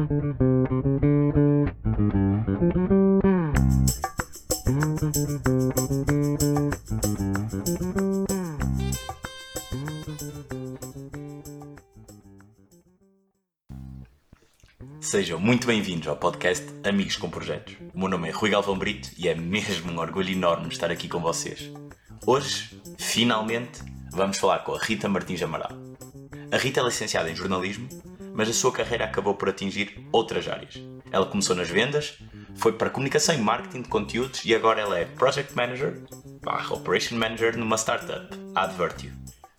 Sejam muito bem-vindos ao podcast Amigos com Projetos. O meu nome é Rui Galvão Brito e é mesmo um orgulho enorme estar aqui com vocês. Hoje, finalmente, vamos falar com a Rita Martins Amaral. A Rita é licenciada em jornalismo, mas a sua carreira acabou por atingir outras áreas. Ela começou nas vendas, foi para comunicação e marketing de conteúdos e agora ela é Project Manager, barra Operation Manager numa startup, Advertio.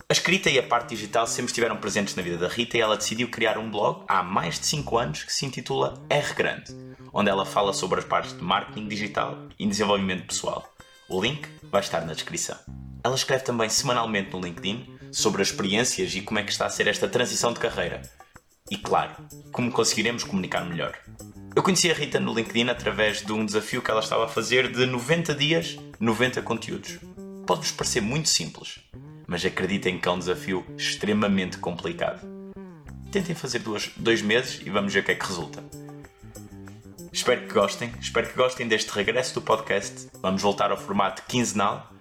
A escrita e a parte digital sempre estiveram presentes na vida da Rita e ela decidiu criar um blog há mais de 5 anos que se intitula R Grande, onde ela fala sobre as partes de marketing digital e desenvolvimento pessoal. O link vai estar na descrição. Ela escreve também semanalmente no LinkedIn sobre as experiências e como é que está a ser esta transição de carreira. E claro, como conseguiremos comunicar melhor. Eu conheci a Rita no LinkedIn através de um desafio que ela estava a fazer de 90 dias, 90 conteúdos. Pode-vos parecer muito simples, mas acreditem que é um desafio extremamente complicado. Tentem fazer duas, dois meses e vamos ver o que é que resulta. Espero que gostem, espero que gostem deste regresso do podcast. Vamos voltar ao formato quinzenal.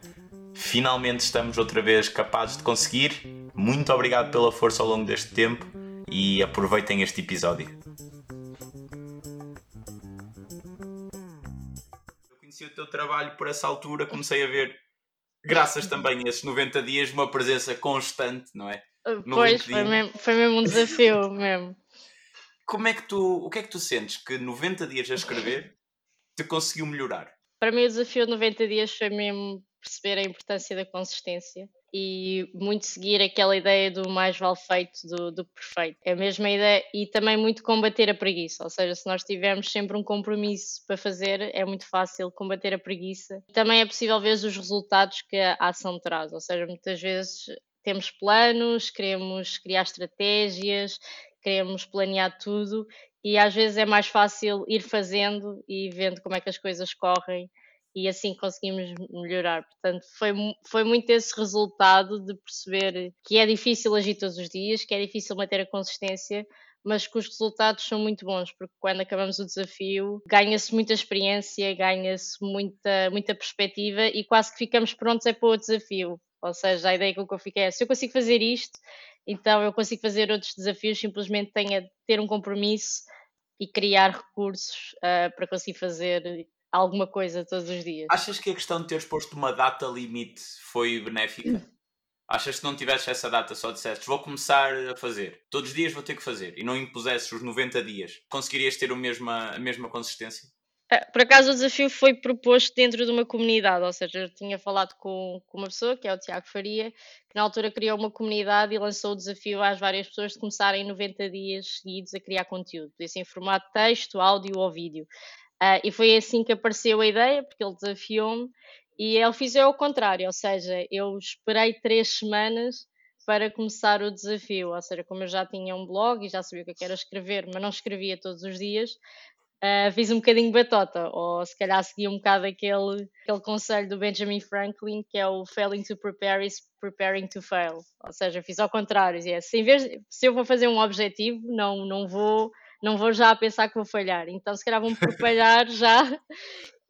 Finalmente estamos outra vez capazes de conseguir. Muito obrigado pela força ao longo deste tempo e aproveitem este episódio. Eu conheci o teu trabalho por essa altura, comecei a ver graças também a esses 90 dias, uma presença constante, não é? No pois, foi mesmo, foi mesmo um desafio mesmo. Como é que tu, o que é que tu sentes que 90 dias a escrever te conseguiu melhorar? Para mim o desafio de 90 dias foi mesmo perceber a importância da consistência e muito seguir aquela ideia do mais vale feito do, do perfeito. É a mesma ideia e também muito combater a preguiça, ou seja, se nós tivermos sempre um compromisso para fazer, é muito fácil combater a preguiça. Também é possível ver os resultados que a ação traz, ou seja, muitas vezes temos planos, queremos criar estratégias, queremos planear tudo e às vezes é mais fácil ir fazendo e vendo como é que as coisas correm e assim conseguimos melhorar. Portanto, foi, foi muito esse resultado de perceber que é difícil agir todos os dias, que é difícil manter a consistência, mas que os resultados são muito bons, porque quando acabamos o desafio ganha-se muita experiência, ganha-se muita, muita perspectiva e quase que ficamos prontos é para o desafio. Ou seja, a ideia com que eu fiquei é: se eu consigo fazer isto, então eu consigo fazer outros desafios, simplesmente tenho a ter um compromisso e criar recursos uh, para conseguir fazer alguma coisa todos os dias. Achas que a questão de teres posto uma data limite foi benéfica? Hum. Achas que se não tivesses essa data, só dissesses vou começar a fazer, todos os dias vou ter que fazer, e não impusesses os 90 dias, conseguirias ter a mesma, a mesma consistência? É, por acaso o desafio foi proposto dentro de uma comunidade, ou seja, eu tinha falado com, com uma pessoa, que é o Tiago Faria, que na altura criou uma comunidade e lançou o desafio às várias pessoas de começarem 90 dias seguidos a criar conteúdo, podia ser em formato texto, áudio ou vídeo. Uh, e foi assim que apareceu a ideia, porque ele desafiou-me e ele fez ao contrário, ou seja, eu esperei três semanas para começar o desafio, ou seja, como eu já tinha um blog e já sabia o que é era escrever, mas não escrevia todos os dias, uh, fiz um bocadinho batota, ou se calhar segui um bocado aquele, aquele conselho do Benjamin Franklin, que é o failing to prepare is preparing to fail, ou seja, fiz ao contrário, é, se, vez, se eu vou fazer um objetivo, não, não vou não vou já pensar que vou falhar. Então, se calhar vão preparar já.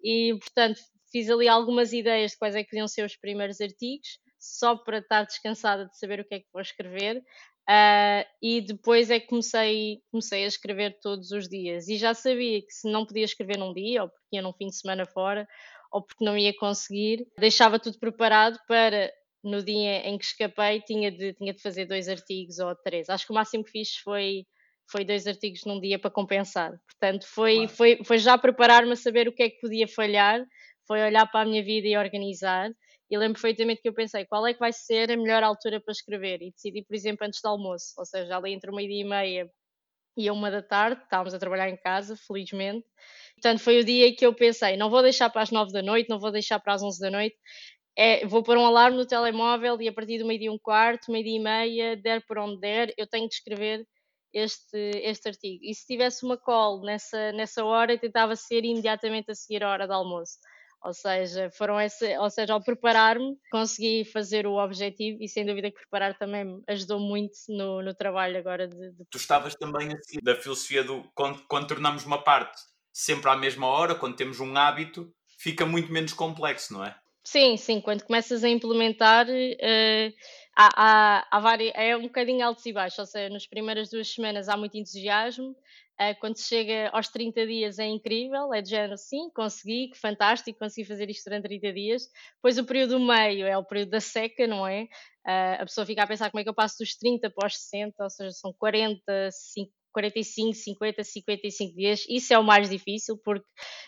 E, portanto, fiz ali algumas ideias de quais é que podiam ser os primeiros artigos, só para estar descansada de saber o que é que vou escrever. Uh, e depois é que comecei, comecei a escrever todos os dias. E já sabia que se não podia escrever num dia, ou porque ia num fim de semana fora, ou porque não ia conseguir, deixava tudo preparado para no dia em que escapei, tinha de, tinha de fazer dois artigos ou três. Acho que o máximo que fiz foi foi dois artigos num dia para compensar. Portanto, foi, claro. foi, foi já preparar-me a saber o que é que podia falhar, foi olhar para a minha vida e organizar. E lembro perfeitamente que eu pensei qual é que vai ser a melhor altura para escrever. E decidi, por exemplo, antes do almoço, ou seja, ali entre uma e meia e a uma da tarde, estávamos a trabalhar em casa, felizmente. Portanto, foi o dia que eu pensei: não vou deixar para as nove da noite, não vou deixar para as onze da noite. É, vou pôr um alarme no telemóvel e a partir do meio-dia e um quarto, meio-dia e meia, der por onde der, eu tenho de escrever este, este artigo. E se tivesse uma call nessa, nessa hora, tentava ser imediatamente a seguir a hora do almoço. Ou seja, foram esse, ou seja, ao preparar-me, consegui fazer o objetivo e sem dúvida que preparar também me ajudou muito no, no trabalho agora de, de... Tu estavas também assim, da filosofia do quando, quando tornamos uma parte sempre à mesma hora, quando temos um hábito, fica muito menos complexo, não é? Sim, sim, quando começas a implementar, uh, há, há, há várias, é um bocadinho altos e baixos, ou seja, nas primeiras duas semanas há muito entusiasmo, uh, quando se chega aos 30 dias é incrível, é de género, sim, consegui, que fantástico, consegui fazer isto durante 30 dias. Depois o período meio é o período da seca, não é? Uh, a pessoa fica a pensar como é que eu passo dos 30 para os 60, ou seja, são 40, 50, 45, 50, 55 dias. Isso é o mais difícil, porque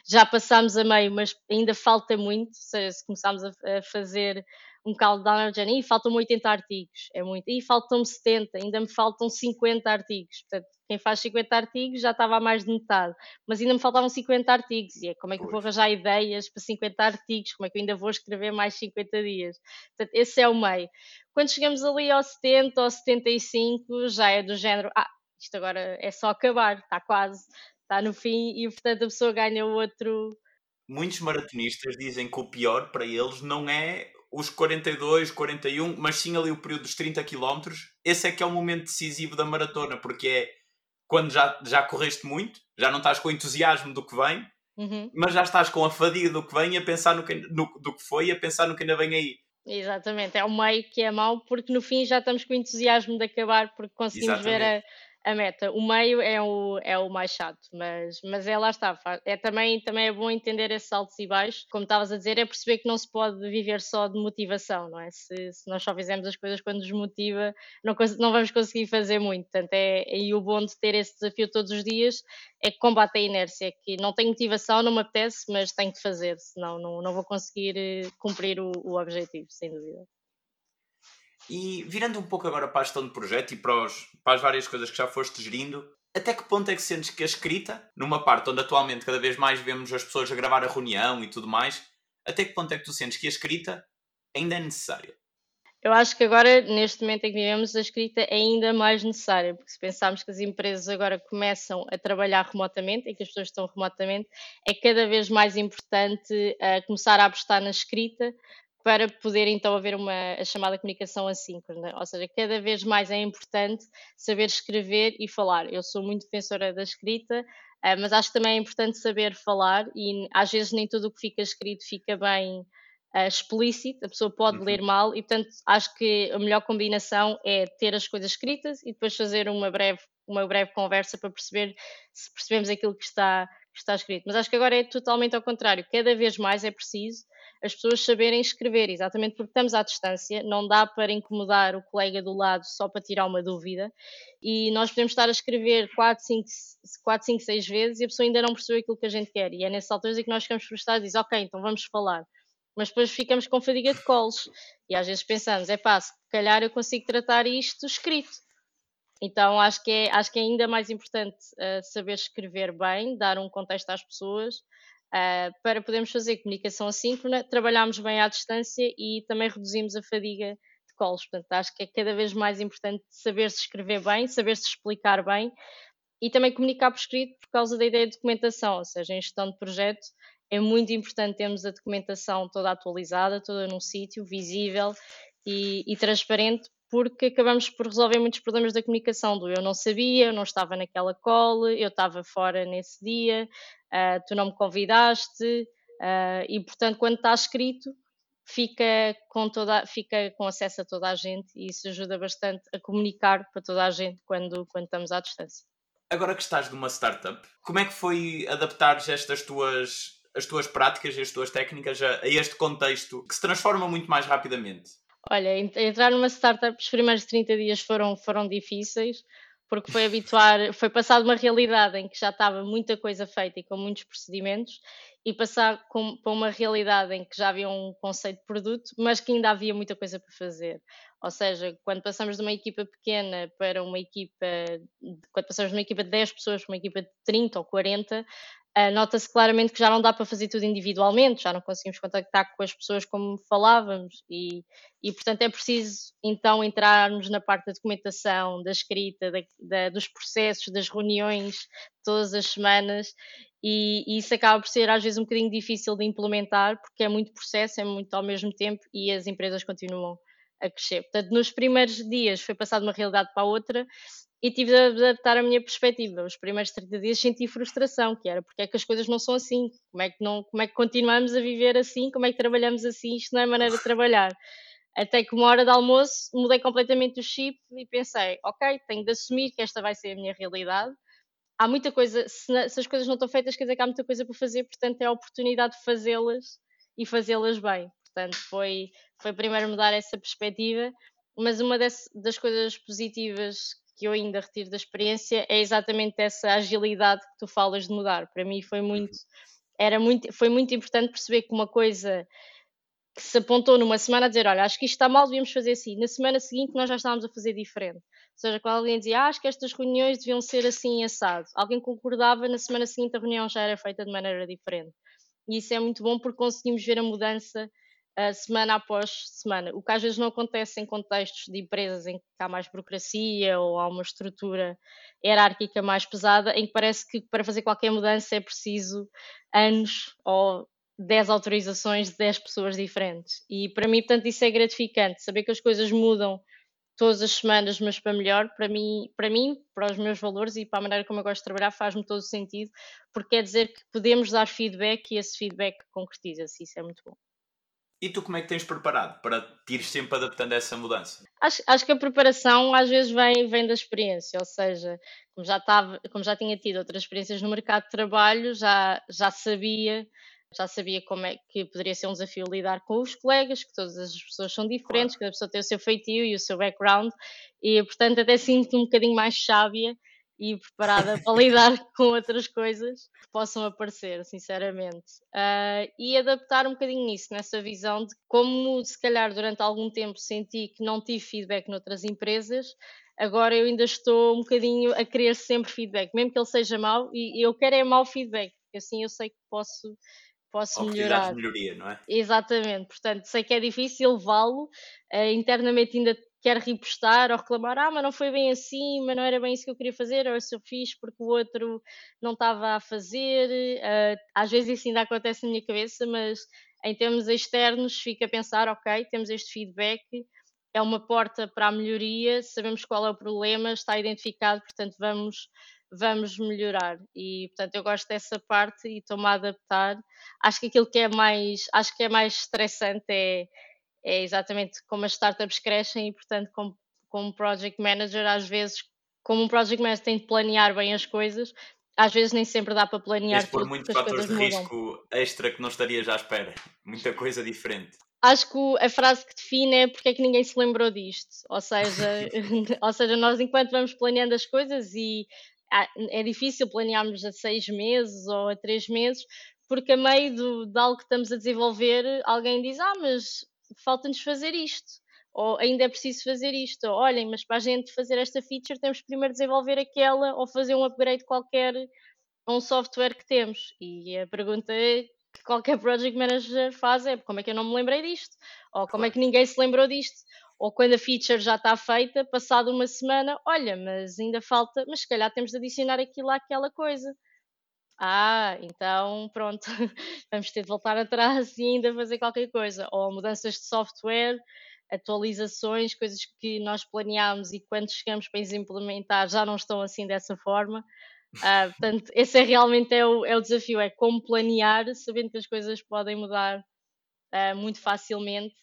já passamos a meio, mas ainda falta muito. Ou seja, se começarmos a fazer um countdown de género, e faltam 80 artigos, é muito, e faltam 70, ainda me faltam 50 artigos. Portanto, quem faz 50 artigos já estava a mais de metade, mas ainda me faltavam 50 artigos. E é como é que eu vou arranjar ideias para 50 artigos? Como é que eu ainda vou escrever mais 50 dias? Portanto, esse é o meio. Quando chegamos ali aos 70 ou 75, já é do género, ah, isto agora é só acabar, está quase, está no fim e portanto a pessoa ganha outro. Muitos maratonistas dizem que o pior para eles não é os 42, 41, mas sim ali o período dos 30 km. Esse é que é o momento decisivo da maratona, porque é quando já, já correste muito, já não estás com o entusiasmo do que vem, uhum. mas já estás com a fadiga do que vem e a pensar no que, no, do que foi e a pensar no que ainda vem aí. Exatamente, é o meio que é mau, porque no fim já estamos com o entusiasmo de acabar, porque conseguimos Exatamente. ver a, a meta. O meio é o, é o mais chato, mas, mas é lá está. É também, também é bom entender esses altos e baixos. Como estavas a dizer, é perceber que não se pode viver só de motivação, não é? Se, se nós só fizermos as coisas quando nos motiva, não, não vamos conseguir fazer muito. Portanto, é, e o bom de ter esse desafio todos os dias é que combate a inércia, que não tenho motivação, não me apetece, mas tenho que fazer, senão não, não vou conseguir eh, cumprir o, o objetivo, sem dúvida. E virando um pouco agora para a gestão de projeto e para, os, para as várias coisas que já foste gerindo, até que ponto é que sentes que a escrita, numa parte onde atualmente cada vez mais vemos as pessoas a gravar a reunião e tudo mais, até que ponto é que tu sentes que a escrita ainda é necessária? Eu acho que agora, neste momento em que vivemos, a escrita é ainda mais necessária, porque se pensarmos que as empresas agora começam a trabalhar remotamente e que as pessoas estão remotamente, é cada vez mais importante uh, começar a apostar na escrita, para poder então haver uma a chamada comunicação assíncrona, ou seja, cada vez mais é importante saber escrever e falar. Eu sou muito defensora da escrita, eh, mas acho que também é importante saber falar e às vezes nem tudo o que fica escrito fica bem uh, explícito, a pessoa pode uhum. ler mal e portanto acho que a melhor combinação é ter as coisas escritas e depois fazer uma breve uma breve conversa para perceber se percebemos aquilo que está que está escrito. Mas acho que agora é totalmente ao contrário. Cada vez mais é preciso as pessoas saberem escrever, exatamente porque estamos à distância, não dá para incomodar o colega do lado só para tirar uma dúvida. E nós podemos estar a escrever 4, 5, 4, 5 6 vezes e a pessoa ainda não percebeu aquilo que a gente quer. E é nessas alturas que nós ficamos frustrados e dizemos, ok, então vamos falar. Mas depois ficamos com fadiga de colos. E às vezes pensamos, é pá, se calhar eu consigo tratar isto escrito então acho que é, acho que é ainda mais importante uh, saber escrever bem, dar um contexto às pessoas, uh, para podermos fazer comunicação assíncrona, trabalharmos bem à distância e também reduzimos a fadiga de colos. Portanto, acho que é cada vez mais importante saber-se escrever bem, saber-se explicar bem e também comunicar por escrito por causa da ideia de documentação, ou seja, em gestão de projeto é muito importante termos a documentação toda atualizada, toda num sítio visível e, e transparente porque acabamos por resolver muitos problemas da comunicação, do eu não sabia, eu não estava naquela call, eu estava fora nesse dia, uh, tu não me convidaste, uh, e portanto quando está escrito fica com, toda, fica com acesso a toda a gente e isso ajuda bastante a comunicar para toda a gente quando, quando estamos à distância. Agora que estás numa startup, como é que foi adaptar estas tuas, as tuas práticas e as tuas técnicas a, a este contexto que se transforma muito mais rapidamente? Olha, entrar numa startup, os primeiros 30 dias foram, foram difíceis, porque foi habituar, foi passar de uma realidade em que já estava muita coisa feita e com muitos procedimentos, e passar com, para uma realidade em que já havia um conceito de produto, mas que ainda havia muita coisa para fazer. Ou seja, quando passamos de uma equipa pequena para uma equipa, quando passamos de uma equipa de 10 pessoas para uma equipa de 30 ou 40, Uh, Nota-se claramente que já não dá para fazer tudo individualmente, já não conseguimos contactar com as pessoas como falávamos, e, e portanto é preciso então entrarmos na parte da documentação, da escrita, da, da, dos processos, das reuniões todas as semanas, e, e, isso acaba por ser às vezes um bocadinho difícil de implementar porque é muito processo, é muito ao mesmo tempo e as empresas continuam a crescer. Portanto, nos primeiros dias foi passar de uma realidade para a outra e tive de adaptar a minha perspectiva. Os primeiros 30 dias senti frustração, que era porque é que as coisas não são assim, como é que, não, como é que continuamos a viver assim, como é que trabalhamos assim, isto não é maneira de trabalhar. Até que uma hora de almoço mudei completamente o chip e pensei, ok, tenho de assumir que esta vai ser a minha realidade. Há muita coisa, se, se as coisas não estão feitas, quer dizer que há muita coisa para fazer, portanto é a oportunidade de fazê-las e fazê-las bem. Portanto, foi, foi primeiro mudar essa perspectiva, mas uma das, das coisas positivas que eu ainda retiro da experiência é exatamente essa agilidade que tu falas de mudar. Para mim foi muito, era muito, foi muito importante perceber que uma coisa que se apontou numa semana a dizer, olha, acho que isto está mal, devíamos fazer assim. Na semana seguinte nós já estávamos a fazer diferente. Ou seja, quando alguém dizia, ah, acho que estas reuniões deviam ser assim assado, alguém concordava, na semana seguinte a reunião já era feita de maneira diferente. E isso é muito bom porque conseguimos ver a mudança semana após semana. O que às vezes não acontece em contextos de empresas em que há mais burocracia ou há uma estrutura hierárquica mais pesada, em que parece que para fazer qualquer mudança é preciso anos ou 10 autorizações de 10 pessoas diferentes. E para mim, portanto, isso é gratificante, saber que as coisas mudam todas as semanas, mas para melhor, para mim, para mim, para os meus valores e para a maneira como eu gosto de trabalhar, faz-me todo o sentido, porque quer dizer que podemos dar feedback e esse feedback concretiza-se, isso é muito bom. E tu como é que tens preparado para te ir sempre adaptando a essa mudança? Acho, acho que a preparação às vezes vem, vem da experiência, ou seja, como já, estava, como já tinha tido outras experiências no mercado de trabalho, já, já sabia já sabia como é que poderia ser um desafio lidar com os colegas, que todas as pessoas são diferentes, claro. cada pessoa tem o seu feitio e o seu background, e portanto até sinto um bocadinho mais sábia e preparada para lidar com outras coisas que possam aparecer, sinceramente. Uh, e adaptar um bocadinho nisso, nessa visão de como, se calhar, durante algum tempo senti que não tive feedback noutras empresas, agora eu ainda estou um bocadinho a querer sempre feedback, mesmo que ele seja mau, e eu quero é mau feedback, porque assim eu sei que posso posso melhorar. de melhoria, não é? Exatamente, portanto, sei que é difícil levá-lo, uh, internamente ainda quer repostar ou reclamar, ah, mas não foi bem assim, mas não era bem isso que eu queria fazer, ou se eu fiz porque o outro não estava a fazer. Uh, às vezes isso ainda acontece na minha cabeça, mas em termos externos fica a pensar, ok, temos este feedback, é uma porta para a melhoria, sabemos qual é o problema, está identificado, portanto vamos vamos melhorar. E portanto eu gosto dessa parte e estou-me a adaptar. Acho que aquilo que é mais, acho que é mais estressante é, é exatamente como as startups crescem e portanto como, como project manager, às vezes, como um project manager tem de planear bem as coisas, às vezes nem sempre dá para planear. Tens por muitos fatores de risco extra que não estarias à espera. Muita coisa diferente. Acho que a frase que define é porque é que ninguém se lembrou disto. Ou seja, ou seja, nós enquanto vamos planeando as coisas e é difícil planearmos a seis meses ou a três meses, porque a meio do, de algo que estamos a desenvolver, alguém diz: Ah, mas falta-nos fazer isto, ou ainda é preciso fazer isto, ou olhem, mas para a gente fazer esta feature temos primeiro desenvolver aquela ou fazer um upgrade qualquer a um software que temos. E a pergunta é que qualquer project manager faz é como é que eu não me lembrei disto? Ou como é que ninguém se lembrou disto? ou quando a feature já está feita, passado uma semana, olha, mas ainda falta, mas se calhar temos de adicionar aquilo àquela coisa. Ah, então pronto, vamos ter de voltar atrás e ainda fazer qualquer coisa. Ou mudanças de software, atualizações, coisas que nós planeámos e quando chegamos para implementar já não estão assim dessa forma. Ah, portanto, esse é realmente é o, é o desafio, é como planear, sabendo que as coisas podem mudar ah, muito facilmente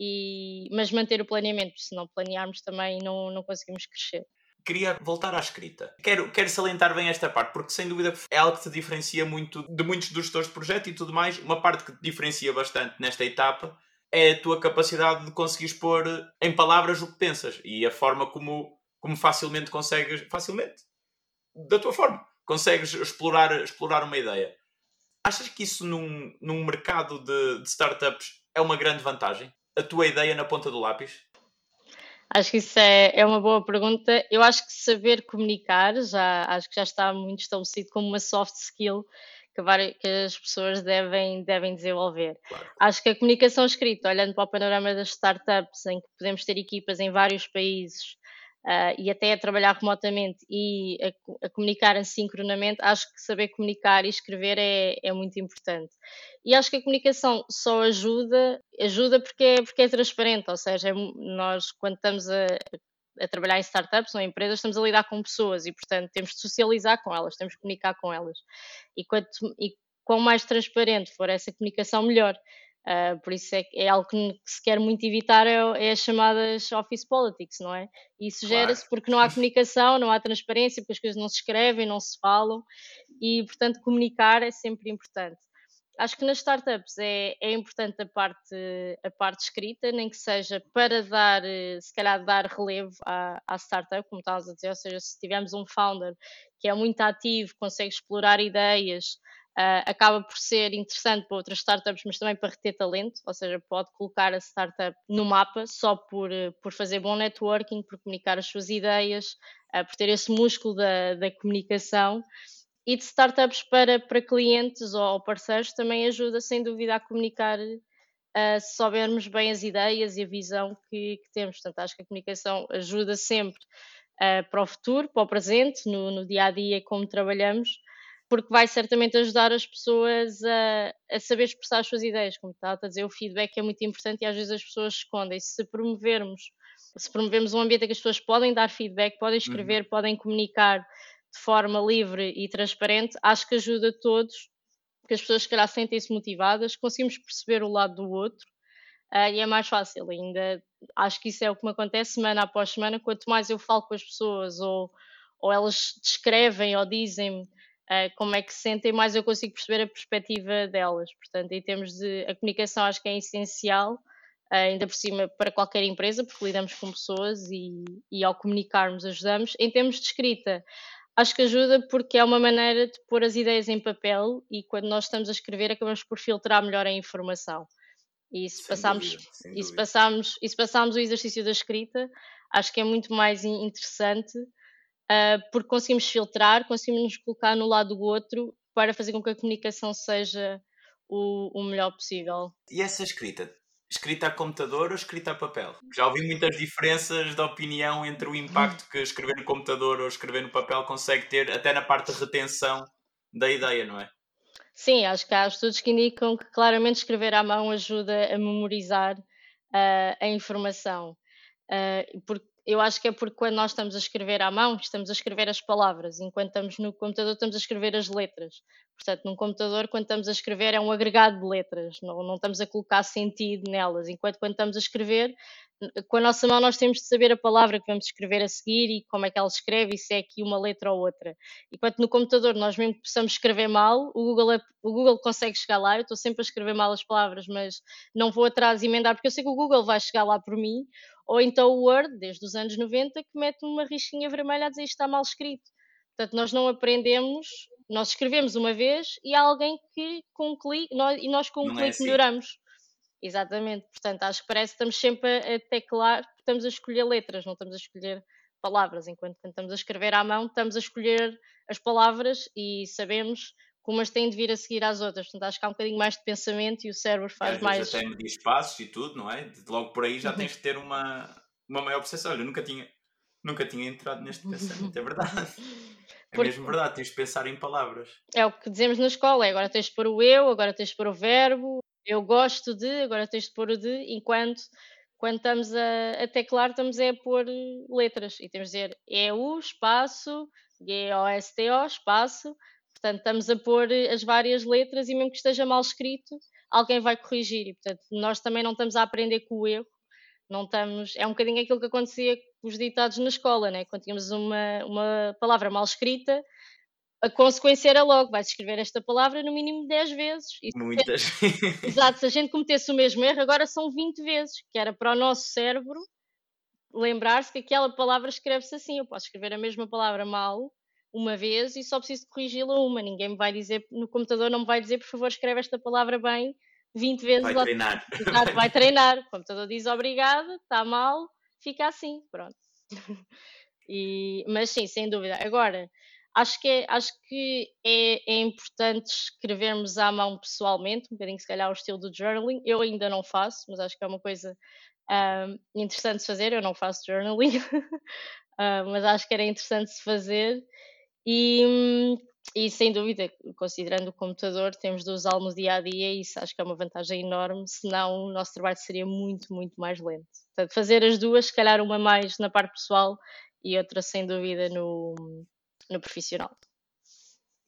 e, mas manter o planeamento, se não planearmos também não, não conseguimos crescer. Queria voltar à escrita. Quero, quero salientar bem esta parte, porque sem dúvida é algo que te diferencia muito de muitos dos gestores de projeto e tudo mais. Uma parte que te diferencia bastante nesta etapa é a tua capacidade de conseguires pôr em palavras o que pensas e a forma como, como facilmente consegues, facilmente, da tua forma, consegues explorar, explorar uma ideia. Achas que isso num, num mercado de, de startups é uma grande vantagem? a tua ideia na ponta do lápis? Acho que isso é, é uma boa pergunta. Eu acho que saber comunicar já acho que já está muito estabelecido como uma soft skill que, várias, que as pessoas devem, devem desenvolver. Claro. Acho que a comunicação escrita, olhando para o panorama das startups, em que podemos ter equipas em vários países, uh, e até a trabalhar remotamente e a, a comunicar assincronamente, acho que saber comunicar e escrever é, é muito importante. E acho que a comunicação só ajuda, ajuda porque é, porque é transparente, ou seja, é, nós quando estamos a, a trabalhar em startups ou em empresas, estamos a lidar com pessoas e, portanto, temos de socializar com elas, temos de comunicar com elas. E, quanto, e quanto mais transparente for essa comunicação, melhor. Uh, por isso é, é algo que, se quer muito evitar é, é, as chamadas office politics, não é? E isso claro. gera-se porque não há comunicação, não há transparência, porque as coisas não se escrevem, não se falam e, portanto, comunicar é sempre importante. Acho que nas startups é, é importante a parte, a parte escrita, nem que seja para dar, se calhar, dar relevo à, à startup, como estavas a dizer, ou seja, se tivermos um founder que é muito ativo, consegue explorar ideias, Uh, acaba por ser interessante para outras startups, mas também para reter talento, ou seja, pode colocar a startup no mapa só por, eh, por fazer bom networking, por comunicar as suas ideias, uh, por ter esse músculo da, da comunicação. E de startups para, para clientes ou parceiros também ajuda sem dúvida a comunicar uh, se soubermos bem as ideias e a visão que, que temos. Portanto, acho que a comunicação ajuda sempre para o futuro, para o presente, no, no dia a dia como trabalhamos porque vai certamente ajudar as pessoas a, a saber expressar as suas ideias, como está a dizer, o feedback é muito importante e às vezes as pessoas escondem. Se promovermos, se promovermos um ambiente em que as pessoas podem dar feedback, podem escrever, uhum. podem comunicar de forma livre e transparente, acho que ajuda todos, porque as pessoas se calhar sentem-se motivadas, conseguimos perceber o lado do outro uh, e é mais fácil ainda. Acho que isso é o que me acontece semana após semana, quanto mais eu falo com as pessoas ou, ou elas descrevem ou dizem como é que se sentem, mais eu consigo perceber a perspectiva delas. Portanto, em termos de a comunicação, acho que é essencial, uh, ainda por cima para qualquer empresa, porque lidamos com pessoas e, e ao comunicarmos ajudamos. Em termos de escrita, acho que ajuda porque é uma maneira de pôr as ideias em papel e quando nós estamos a escrever acabamos por filtrar melhor a informação. E se, passarmos, e se, passarmos, e se passarmos o exercício da escrita, acho que é muito mais interessante uh, porque conseguimos filtrar, conseguimos nos colocar no lado do outro para fazer com que a comunicação seja o, o melhor possível. E essa escrita? Escrita a computador ou escrita a papel? Já ouvi muitas diferenças de opinião entre o impacto que escrever no computador ou escrever no papel consegue ter, até na parte de retenção da ideia, não é? Sim, acho que há estudos que indicam que claramente escrever à mão ajuda a memorizar uh, a informação. Uh, porque eu acho que é porque quando nós estamos a escrever à mão, estamos a escrever as palavras, enquanto estamos no computador, estamos a escrever as letras. Portanto, num computador, quando estamos a escrever, é um agregado de letras, não, não estamos a colocar sentido nelas. Enquanto quando estamos a escrever, com a nossa mão, nós temos de saber a palavra que vamos escrever a seguir e como é que ela escreve, e se é aqui uma letra ou outra. Enquanto no computador, nós mesmo que possamos escrever mal, o Google, é, o Google consegue chegar lá. Eu estou sempre a escrever mal as palavras, mas não vou atrás e emendar, porque eu sei que o Google vai chegar lá por mim ou então o Word, desde os anos 90, que mete uma risquinha vermelha a dizer isto está mal escrito. Portanto, nós não aprendemos, nós escrevemos uma vez e há alguém que com um clique, nós, e nós com um não é clique é assim. melhoramos. Exatamente, portanto, acho que parece que estamos sempre a, a teclar, estamos a escolher letras, não estamos a escolher palavras, enquanto estamos a escrever à mão, estamos a escolher as palavras e sabemos como as têm de vir a seguir às outras. Portanto, acho que há um bocadinho mais de pensamento e o cérebro faz é, mais. Até medir espaços e tudo, não é? Logo por aí já tens de ter uma, uma maior percepção. Olha, eu nunca tinha, nunca tinha entrado neste pensamento, é verdade. É Porque... mesmo verdade, tens de pensar em palavras. É o que dizemos na escola, é agora tens de pôr o eu, agora tens de pôr o verbo, eu gosto de, agora tens de pôr o de, enquanto quando estamos a, a teclar estamos a pôr letras e temos de dizer EU, espaço, G-O-S-T-O, espaço, Portanto, estamos a pôr eh, as várias letras e mesmo que esteja mal escrito, alguém vai corrigir. E, portanto, nós também não estamos a aprender com o erro. Não estamos... É um bocadinho aquilo que acontecia com os ditados na escola, né? quando tínhamos uma, uma palavra mal escrita, a consequência era logo, vais escrever esta palavra no mínimo 10 vezes. E Muitas. Exato, se a gente cometesse o mesmo erro, agora são 20 vezes, que era para o nosso cérebro lembrar-se que aquela palavra escreve-se assim. Eu posso escrever a mesma palavra mal, uma vez e só preciso corrigi-la uma. Ninguém me vai dizer, no computador não me vai dizer, por favor, escreve esta palavra bem 20 vezes. Vai lá. treinar. Exato, vai treinar. O computador diz obrigado, está mal, fica assim, pronto. E, mas sim, sem dúvida. Agora, acho que, é, acho que é, é, importante escrevermos à mão pessoalmente, um bocadinho se calhar o estilo do journaling. Eu ainda não faço, mas acho que é uma coisa um, interessante de fazer. Eu não faço journaling, uh, mas acho que era interessante se fazer. E, e sem dúvida, considerando o computador, temos de usá-lo no dia a dia e isso acho que é uma vantagem enorme, senão o nosso trabalho seria muito, muito mais lento. Portanto, fazer as duas, se calhar uma mais na parte pessoal e outra sem dúvida no, no profissional.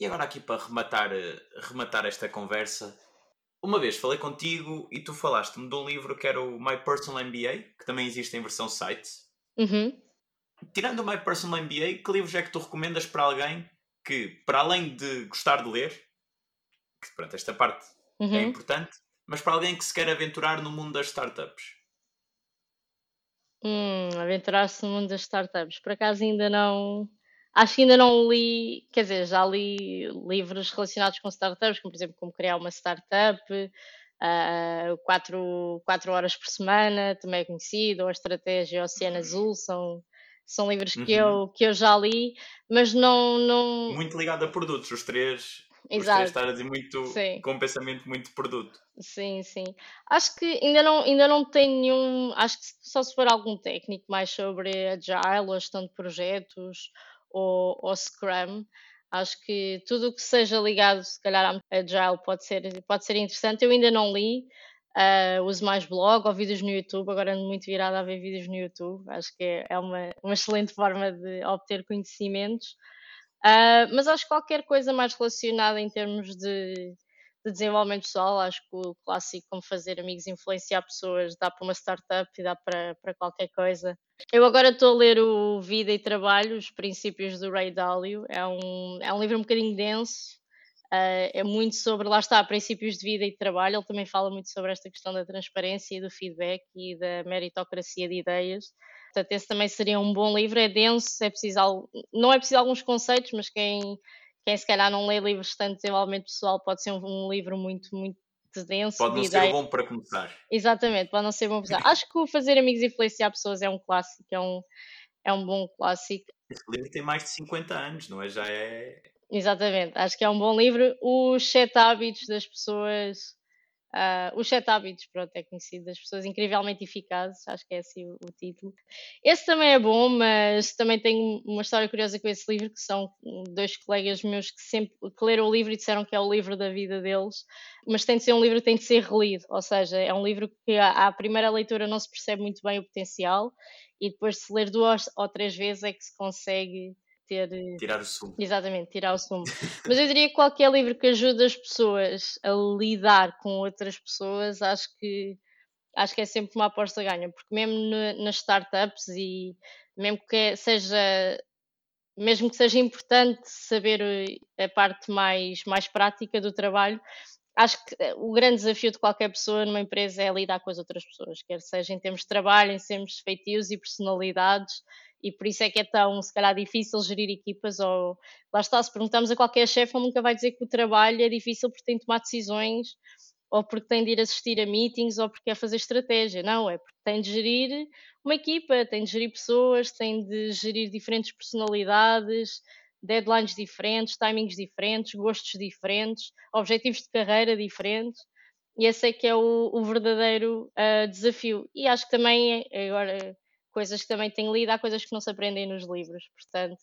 E agora aqui para rematar, rematar esta conversa, uma vez falei contigo e tu falaste-me de um livro que era o My Personal MBA, que também existe em versão site. Uhum. Tirando o My Personal MBA, que livros é que tu recomendas para alguém que, para além de gostar de ler, que pronto, esta parte é uhum. é importante, mas para alguém que se quer aventurar no mundo das startups? Hum, aventurar-se no mundo das startups. Por acaso ainda não. Acho que ainda não li, quer dizer, já li livros relacionados com startups, como por exemplo como criar uma startup, uh, quatro, quatro horas por semana, também é conhecido, ou a estratégia Oceano Azul, são, são livros que, uhum. eu, que eu já li, mas não, não. Muito ligado a produtos, os três. Exato. Os três estar a dizer muito sim. com um pensamento muito de produto. Sim, sim. Acho que ainda não, ainda não tem nenhum. Acho que só se for algum técnico mais sobre Agile ou gestão de projetos ou, ou Scrum. Acho que tudo o que seja ligado, se calhar, a Agile pode ser, pode ser interessante. Eu ainda não li, uh, uso mais blog ou vídeos no YouTube. Agora ando muito virada a ver vídeos no YouTube. Acho que é, é uma, uma excelente forma de obter conhecimentos. Uh, mas acho que qualquer coisa mais relacionada em termos de de desenvolvimento pessoal, acho que o clássico como fazer amigos influenciar pessoas dá para uma startup e dá para, para qualquer coisa. Eu agora estou a ler o Vida e Trabalho, os princípios do Ray Dalio. É um, é um livro um bocadinho denso, uh, é muito sobre, lá está, princípios de vida e de trabalho. Ele também fala muito sobre esta questão da transparência e do feedback e da meritocracia de ideias. Portanto, esse também seria um bom livro. É denso, é preciso, não é preciso alguns conceitos, mas quem quem se calhar não lê livros de tanto desenvolvimento pessoal pode ser um, um livro muito, muito denso. Pode não ser bom para começar. Exatamente, pode não ser bom para começar. Acho que o Fazer Amigos e Influenciar Pessoas é um clássico, é um, é um bom clássico. Esse livro tem mais de 50 anos, não é? Já é. Exatamente, acho que é um bom livro. Os Sete Hábitos das Pessoas Uh, os Sete Hábitos, pronto, é conhecido das pessoas incrivelmente eficazes, acho que é assim o, o, título. Esse também é bom, mas também tenho uma história curiosa com esse livro, que são dois colegas meus que sempre que leram o livro e disseram que é o livro da vida deles, mas tem de ser um livro que tem de ser relido, ou seja, é um livro que à, à primeira leitura não se percebe muito bem o potencial e depois de se ler duas ou três vezes é que se consegue ter. Eh, tirar o sumo. Exatamente, tirar o sumo. Mas eu diria que qualquer livro que ajude as pessoas a lidar com outras pessoas, acho que acho que é sempre uma aposta ganha, porque mesmo nas startups e mesmo que seja mesmo que seja importante saber eh, a parte mais, mais prática do trabalho, acho que eh, o grande desafio de qualquer pessoa numa empresa é lidar com as outras pessoas, quer seja em termos de trabalho, em termos de feitios e personalidades, e por isso é que é tão, se calhar, difícil gerir equipas. Ou lá está, se perguntamos a qualquer chefe, ele nunca vai dizer que o trabalho é difícil porque tem de tomar decisões, ou porque tem de ir assistir a meetings, ou porque é fazer estratégia. Não, é porque tem de gerir uma equipa, tem de gerir pessoas, tem de gerir diferentes personalidades, deadlines diferentes, timings diferentes, gostos diferentes, objetivos de carreira diferentes. E esse é que é o, o verdadeiro uh, desafio. E acho que também, é, agora coisas que também tenho lido, há coisas que não se aprendem nos livros, portanto,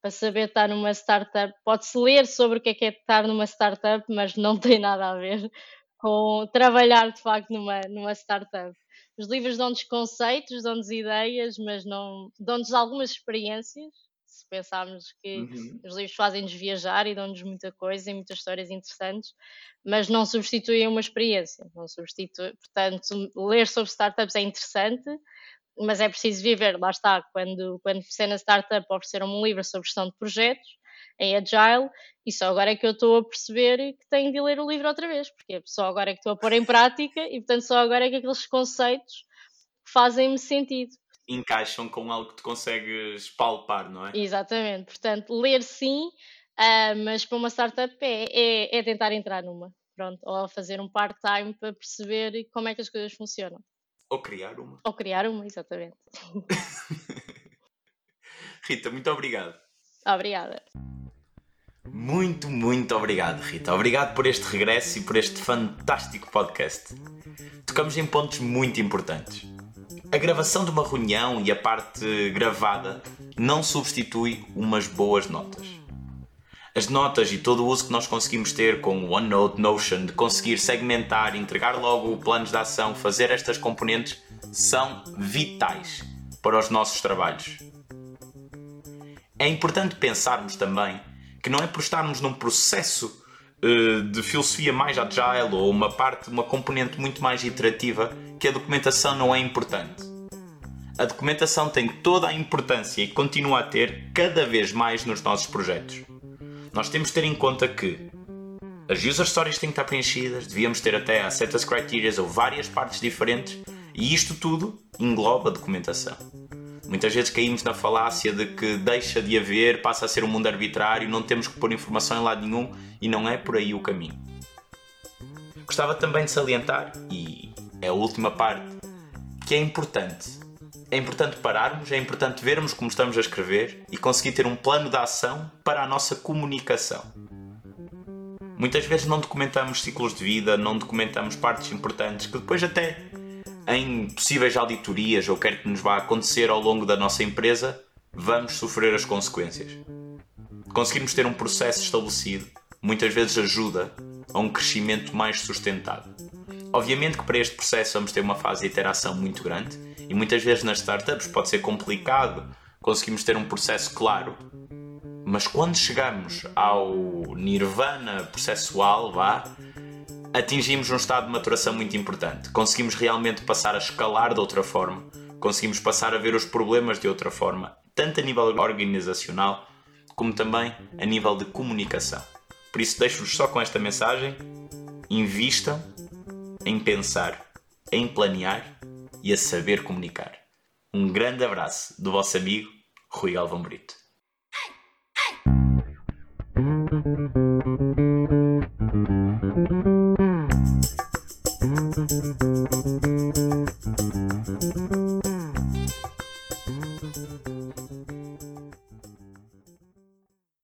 para saber estar numa startup, pode-se ler sobre o que é que é estar numa startup, mas não tem nada a ver com trabalhar de facto numa, numa startup. Os livros dão-nos conceitos, dão-nos ideias, mas não dão-nos algumas experiências. Se pensarmos que uhum. os livros fazem-nos viajar e dão-nos muita coisa e muitas histórias interessantes, mas não substituem uma experiência. Não substitui, portanto, ler sobre startups é interessante, mas é preciso viver, lá está, quando, quando comecei na startup ofereceram-me um livro sobre gestão de projetos em Agile e só agora é que eu estou a perceber que tenho de ler o livro outra vez, porque só agora é que estou a pôr em prática e portanto só agora é que aqueles conceitos fazem-me sentido. Encaixam com algo que tu consegues palpar, não é? Exatamente, portanto, ler sim, uh, mas para uma startup é, é, é tentar entrar numa, pronto, ou fazer um part-time para perceber como é que as coisas funcionam. Ou criar uma. Ou criar uma, exatamente. Rita, muito obrigado. Obrigada. Muito, muito obrigado, Rita. Obrigado por este regresso e por este fantástico podcast. Tocamos em pontos muito importantes. A gravação de uma reunião e a parte gravada não substitui umas boas notas. As notas e todo o uso que nós conseguimos ter com o OneNote, Notion, de conseguir segmentar, entregar logo planos de ação, fazer estas componentes, são vitais para os nossos trabalhos. É importante pensarmos também que não é por estarmos num processo uh, de filosofia mais agile ou uma parte, uma componente muito mais iterativa que a documentação não é importante. A documentação tem toda a importância e continua a ter cada vez mais nos nossos projetos. Nós temos de ter em conta que as user stories têm que estar preenchidas, devíamos ter até acceptance criteria ou várias partes diferentes e isto tudo engloba documentação. Muitas vezes caímos na falácia de que deixa de haver, passa a ser um mundo arbitrário, não temos que pôr informação em lado nenhum e não é por aí o caminho. Gostava também de salientar, e é a última parte, que é importante. É importante pararmos, é importante vermos como estamos a escrever e conseguir ter um plano de ação para a nossa comunicação. Muitas vezes não documentamos ciclos de vida, não documentamos partes importantes que depois até em possíveis auditorias ou quer que nos vá acontecer ao longo da nossa empresa, vamos sofrer as consequências. Conseguirmos ter um processo estabelecido muitas vezes ajuda a um crescimento mais sustentado. Obviamente que para este processo vamos ter uma fase de interação muito grande e muitas vezes nas startups pode ser complicado conseguimos ter um processo claro. Mas quando chegamos ao nirvana processual, vá, atingimos um estado de maturação muito importante. Conseguimos realmente passar a escalar de outra forma, conseguimos passar a ver os problemas de outra forma, tanto a nível organizacional como também a nível de comunicação. Por isso, deixo-vos só com esta mensagem: invistam em pensar, em planear e a saber comunicar. Um grande abraço do vosso amigo Rui Galvão Brito.